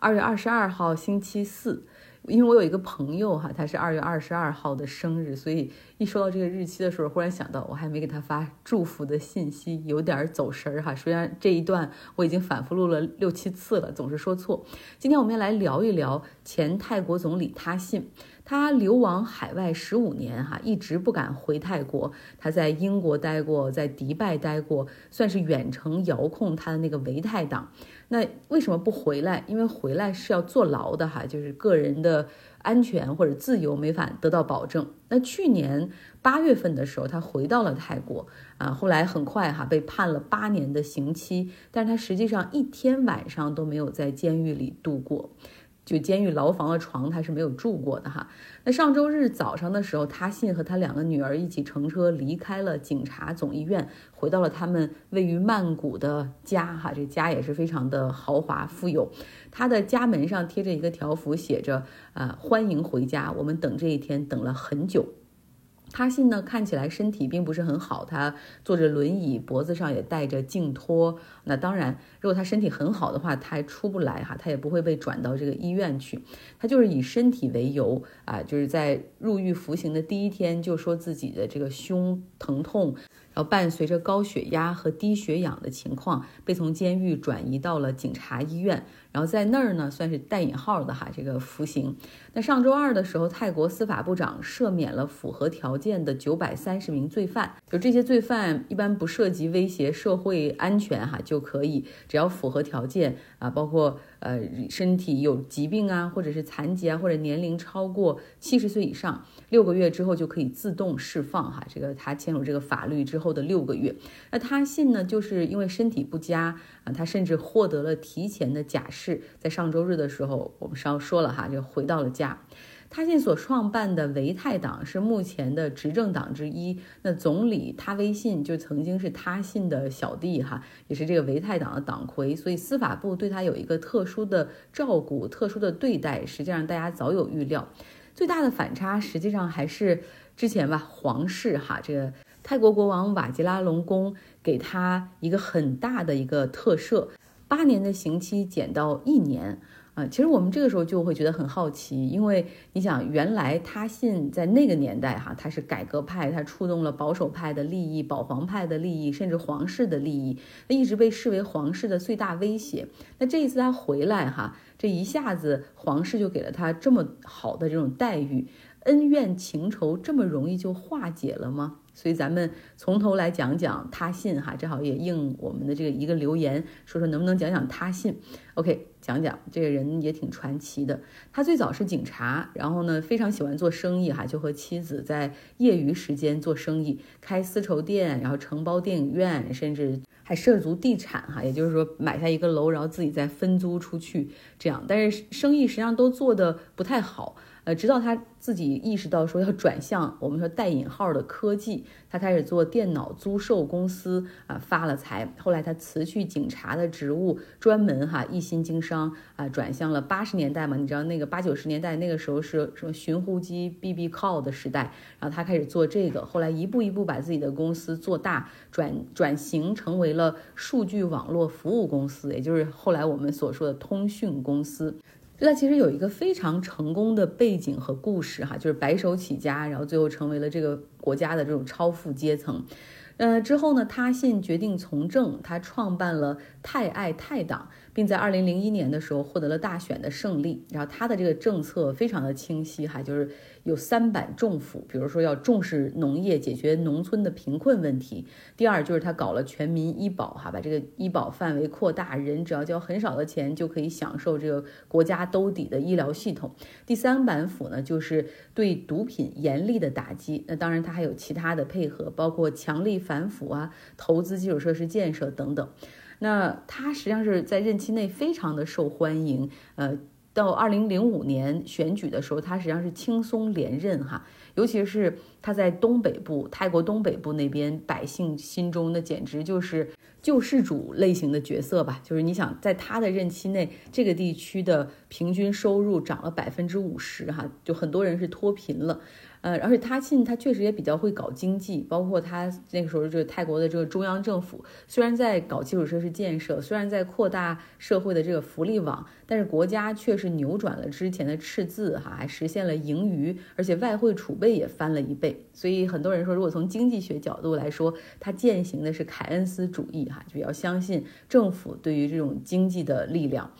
二月二十二号星期四。因为我有一个朋友哈，他是二月二十二号的生日，所以一说到这个日期的时候，忽然想到我还没给他发祝福的信息，有点走神儿哈。虽然这一段我已经反复录了六七次了，总是说错。今天我们要来聊一聊前泰国总理他信。他流亡海外十五年，哈，一直不敢回泰国。他在英国待过，在迪拜待过，算是远程遥控他的那个维泰党。那为什么不回来？因为回来是要坐牢的，哈，就是个人的安全或者自由没法得到保证。那去年八月份的时候，他回到了泰国，啊，后来很快哈被判了八年的刑期，但是他实际上一天晚上都没有在监狱里度过。就监狱牢房的床，他是没有住过的哈。那上周日早上的时候，他信和他两个女儿一起乘车离开了警察总医院，回到了他们位于曼谷的家哈。这家也是非常的豪华富有，他的家门上贴着一个条幅，写着啊欢迎回家，我们等这一天等了很久。他信呢，看起来身体并不是很好，他坐着轮椅，脖子上也戴着颈托。那当然，如果他身体很好的话，他还出不来哈，他也不会被转到这个医院去。他就是以身体为由啊，就是在入狱服刑的第一天就说自己的这个胸疼痛。然后伴随着高血压和低血氧的情况，被从监狱转移到了警察医院，然后在那儿呢，算是带引号的哈，这个服刑。那上周二的时候，泰国司法部长赦免了符合条件的九百三十名罪犯，就这些罪犯一般不涉及威胁社会安全哈，就可以只要符合条件啊，包括。呃，身体有疾病啊，或者是残疾啊，或者年龄超过七十岁以上，六个月之后就可以自动释放哈。这个他签署这个法律之后的六个月，那他信呢，就是因为身体不佳啊，他甚至获得了提前的假释，在上周日的时候，我们稍说了哈，就回到了家。他信所创办的维泰党是目前的执政党之一。那总理他威信就曾经是他信的小弟哈，也是这个维泰党的党魁。所以司法部对他有一个特殊的照顾、特殊的对待，实际上大家早有预料。最大的反差实际上还是之前吧，皇室哈，这个泰国国王瓦吉拉隆功给他一个很大的一个特赦，八年的刑期减到一年。其实我们这个时候就会觉得很好奇，因为你想，原来他信在那个年代哈，他是改革派，他触动了保守派的利益、保皇派的利益，甚至皇室的利益，那一直被视为皇室的最大威胁。那这一次他回来哈，这一下子皇室就给了他这么好的这种待遇，恩怨情仇这么容易就化解了吗？所以咱们从头来讲讲他信哈，正好也应我们的这个一个留言，说说能不能讲讲他信？OK，讲讲这个人也挺传奇的。他最早是警察，然后呢非常喜欢做生意哈，就和妻子在业余时间做生意，开丝绸店，然后承包电影院，甚至还涉足地产哈，也就是说买下一个楼，然后自己再分租出去这样。但是生意实际上都做的不太好。呃，直到他自己意识到说要转向我们说带引号的科技，他开始做电脑租售公司啊，发了财。后来他辞去警察的职务，专门哈一心经商啊，转向了八十年代嘛，你知道那个八九十年代那个时候是什么寻呼机、BB call 的时代，然后他开始做这个，后来一步一步把自己的公司做大，转转型成为了数据网络服务公司，也就是后来我们所说的通讯公司。那其实有一个非常成功的背景和故事，哈，就是白手起家，然后最后成为了这个国家的这种超富阶层。呃，之后呢，他现决定从政，他创办了泰爱泰党。并在二零零一年的时候获得了大选的胜利。然后他的这个政策非常的清晰哈，就是有三板重斧，比如说要重视农业，解决农村的贫困问题。第二就是他搞了全民医保哈，把这个医保范围扩大，人只要交很少的钱就可以享受这个国家兜底的医疗系统。第三板斧呢，就是对毒品严厉的打击。那当然他还有其他的配合，包括强力反腐啊，投资基础设施建设等等。那他实际上是在任期内非常的受欢迎，呃，到二零零五年选举的时候，他实际上是轻松连任哈，尤其是他在东北部泰国东北部那边，百姓心中那简直就是救世主类型的角色吧，就是你想在他的任期内，这个地区的平均收入涨了百分之五十哈，就很多人是脱贫了。呃，而且他信他确实也比较会搞经济，包括他那个时候就是泰国的这个中央政府，虽然在搞基础设施建设，虽然在扩大社会的这个福利网，但是国家却是扭转了之前的赤字，哈，实现了盈余，而且外汇储备也翻了一倍。所以很多人说，如果从经济学角度来说，他践行的是凯恩斯主义，哈，就比较相信政府对于这种经济的力量。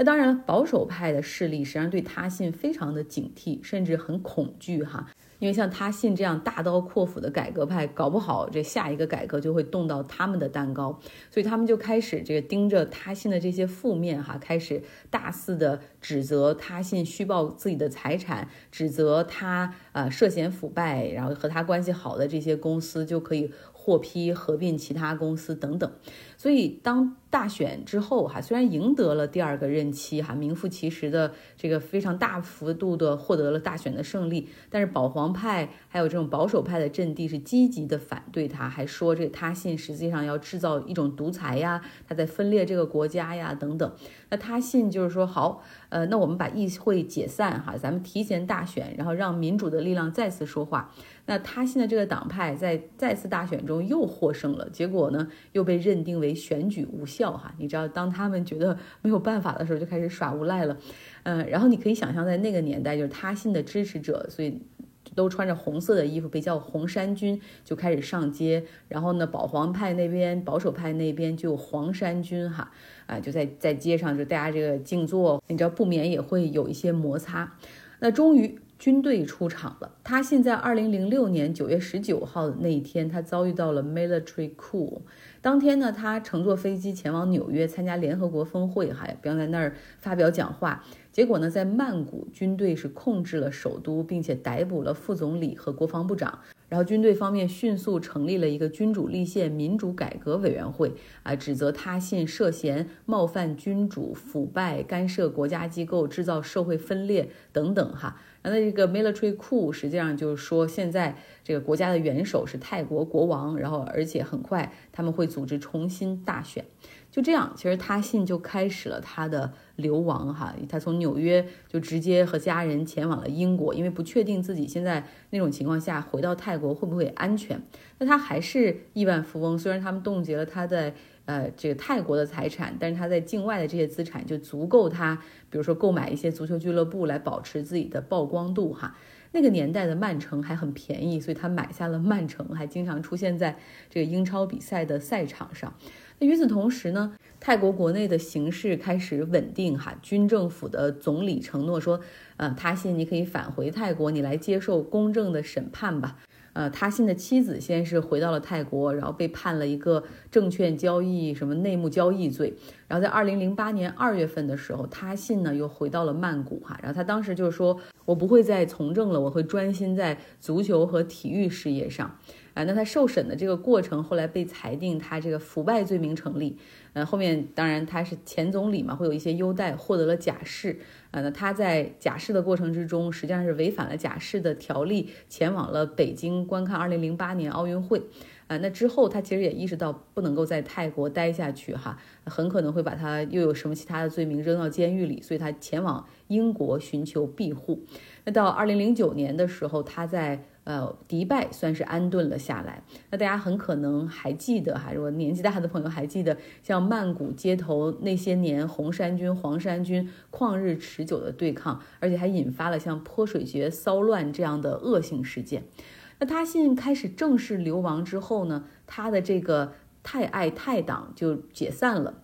那当然，保守派的势力实际上对他信非常的警惕，甚至很恐惧，哈。因为像他信这样大刀阔斧的改革派，搞不好这下一个改革就会动到他们的蛋糕，所以他们就开始这个盯着他信的这些负面哈，开始大肆的指责他信虚报自己的财产，指责他呃涉嫌腐败，然后和他关系好的这些公司就可以。获批合并其他公司等等，所以当大选之后哈，虽然赢得了第二个任期哈，名副其实的这个非常大幅度的获得了大选的胜利，但是保皇派还有这种保守派的阵地是积极的反对他，还说这个他信实际上要制造一种独裁呀，他在分裂这个国家呀等等。那他信就是说好，呃，那我们把议会解散哈，咱们提前大选，然后让民主的力量再次说话。那他信的这个党派在再次大选中又获胜了，结果呢又被认定为选举无效哈。你知道，当他们觉得没有办法的时候，就开始耍无赖了。嗯，然后你可以想象，在那个年代，就是他信的支持者，所以都穿着红色的衣服，被叫红衫军，就开始上街。然后呢，保皇派那边、保守派那边就有黄衫军哈，啊，就在在街上就大家这个静坐，你知道不免也会有一些摩擦。那终于。军队出场了。他现在二零零六年九月十九号的那一天，他遭遇到了 military coup。当天呢，他乘坐飞机前往纽约参加联合国峰会，哈并在那儿发表讲话。结果呢，在曼谷，军队是控制了首都，并且逮捕了副总理和国防部长。然后军队方面迅速成立了一个君主立宪民主改革委员会，啊，指责他信涉嫌冒犯君主、腐败、干涉国家机构、制造社会分裂等等，哈。那这个 military coup 实际上就是说，现在这个国家的元首是泰国国王，然后而且很快他们会组织重新大选。就这样，其实他信就开始了他的流亡哈。他从纽约就直接和家人前往了英国，因为不确定自己现在那种情况下回到泰国会不会安全。那他还是亿万富翁，虽然他们冻结了他的。呃，这个泰国的财产，但是他在境外的这些资产就足够他，比如说购买一些足球俱乐部来保持自己的曝光度哈。那个年代的曼城还很便宜，所以他买下了曼城，还经常出现在这个英超比赛的赛场上。那与此同时呢，泰国国内的形势开始稳定哈，军政府的总理承诺说，呃，他信你可以返回泰国，你来接受公正的审判吧。呃，他信的妻子先是回到了泰国，然后被判了一个证券交易什么内幕交易罪。然后在二零零八年二月份的时候，他信呢又回到了曼谷哈。然后他当时就是说，我不会再从政了，我会专心在足球和体育事业上。啊，那他受审的这个过程后来被裁定他这个腐败罪名成立。呃，后面当然他是前总理嘛，会有一些优待，获得了假释。呃，那他在假释的过程之中，实际上是违反了假释的条例，前往了北京观看2008年奥运会。呃，那之后他其实也意识到不能够在泰国待下去哈，很可能会把他又有什么其他的罪名扔到监狱里，所以他前往英国寻求庇护。那到2009年的时候，他在。呃，迪拜算是安顿了下来。那大家很可能还记得哈，如果年纪大的朋友还记得，像曼谷街头那些年红衫军、黄衫军旷日持久的对抗，而且还引发了像泼水节骚乱这样的恶性事件。那他信开始正式流亡之后呢，他的这个泰爱泰党就解散了。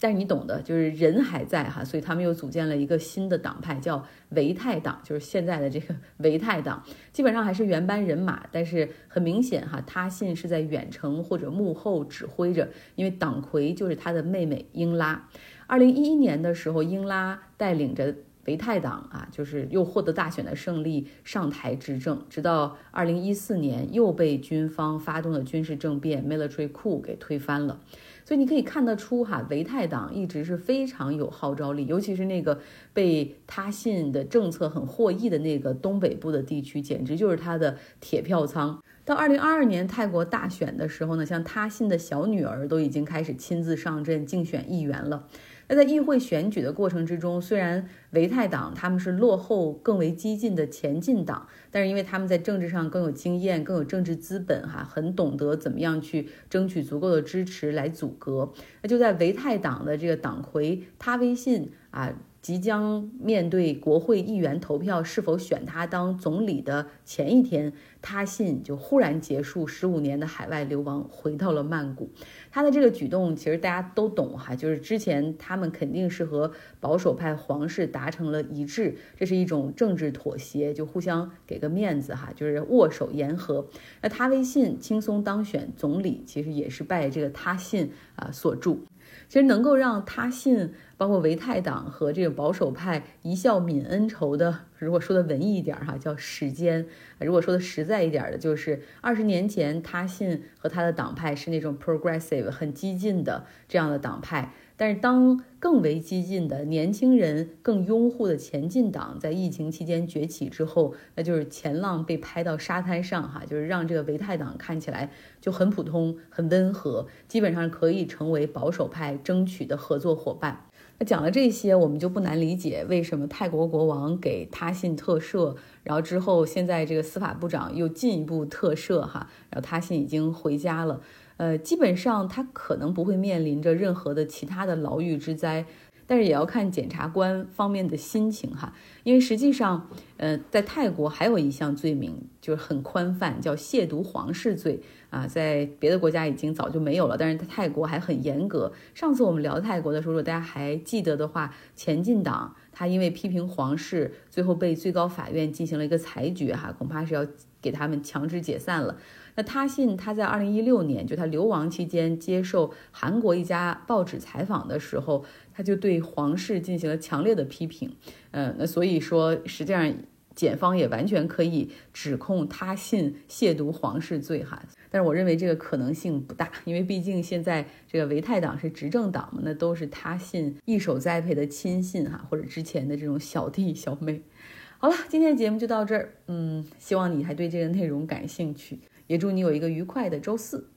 但是你懂的，就是人还在哈，所以他们又组建了一个新的党派，叫维泰党，就是现在的这个维泰党，基本上还是原班人马，但是很明显哈，他信是在远程或者幕后指挥着，因为党魁就是他的妹妹英拉。二零一一年的时候，英拉带领着维泰党啊，就是又获得大选的胜利，上台执政，直到二零一四年又被军方发动的军事政变 （military coup） 给推翻了。所以你可以看得出，哈，维泰党一直是非常有号召力，尤其是那个被他信的政策很获益的那个东北部的地区，简直就是他的铁票仓。到二零二二年泰国大选的时候呢，像他信的小女儿都已经开始亲自上阵竞选议员了。那在议会选举的过程之中，虽然维泰党他们是落后、更为激进的前进党，但是因为他们在政治上更有经验、更有政治资本，哈，很懂得怎么样去争取足够的支持来阻隔。那就在维泰党的这个党魁他微信啊。即将面对国会议员投票是否选他当总理的前一天，他信就忽然结束十五年的海外流亡，回到了曼谷。他的这个举动其实大家都懂哈，就是之前他们肯定是和保守派皇室达成了一致，这是一种政治妥协，就互相给个面子哈，就是握手言和。那他微信轻松当选总理，其实也是拜这个他信啊所助。其实能够让他信，包括维泰党和这个保守派一笑泯恩仇的，如果说的文艺一点哈，叫时间；如果说的实在一点的，就是二十年前他信和他的党派是那种 progressive 很激进的这样的党派。但是，当更为激进的年轻人、更拥护的前进党在疫情期间崛起之后，那就是前浪被拍到沙滩上，哈，就是让这个维泰党看起来就很普通、很温和，基本上可以成为保守派争取的合作伙伴。那讲了这些，我们就不难理解为什么泰国国王给他信特赦，然后之后现在这个司法部长又进一步特赦，哈，然后他信已经回家了。呃，基本上他可能不会面临着任何的其他的牢狱之灾，但是也要看检察官方面的心情哈。因为实际上，呃，在泰国还有一项罪名就是很宽泛，叫亵渎皇室罪啊，在别的国家已经早就没有了，但是在泰国还很严格。上次我们聊泰国的时候，如果大家还记得的话，前进党他因为批评皇室，最后被最高法院进行了一个裁决哈，恐怕是要给他们强制解散了。那他信他在二零一六年，就他流亡期间接受韩国一家报纸采访的时候，他就对皇室进行了强烈的批评。嗯，那所以说，实际上检方也完全可以指控他信亵渎皇室罪哈。但是我认为这个可能性不大，因为毕竟现在这个维泰党是执政党嘛，那都是他信一手栽培的亲信哈，或者之前的这种小弟小妹。好了，今天的节目就到这儿。嗯，希望你还对这个内容感兴趣。也祝你有一个愉快的周四。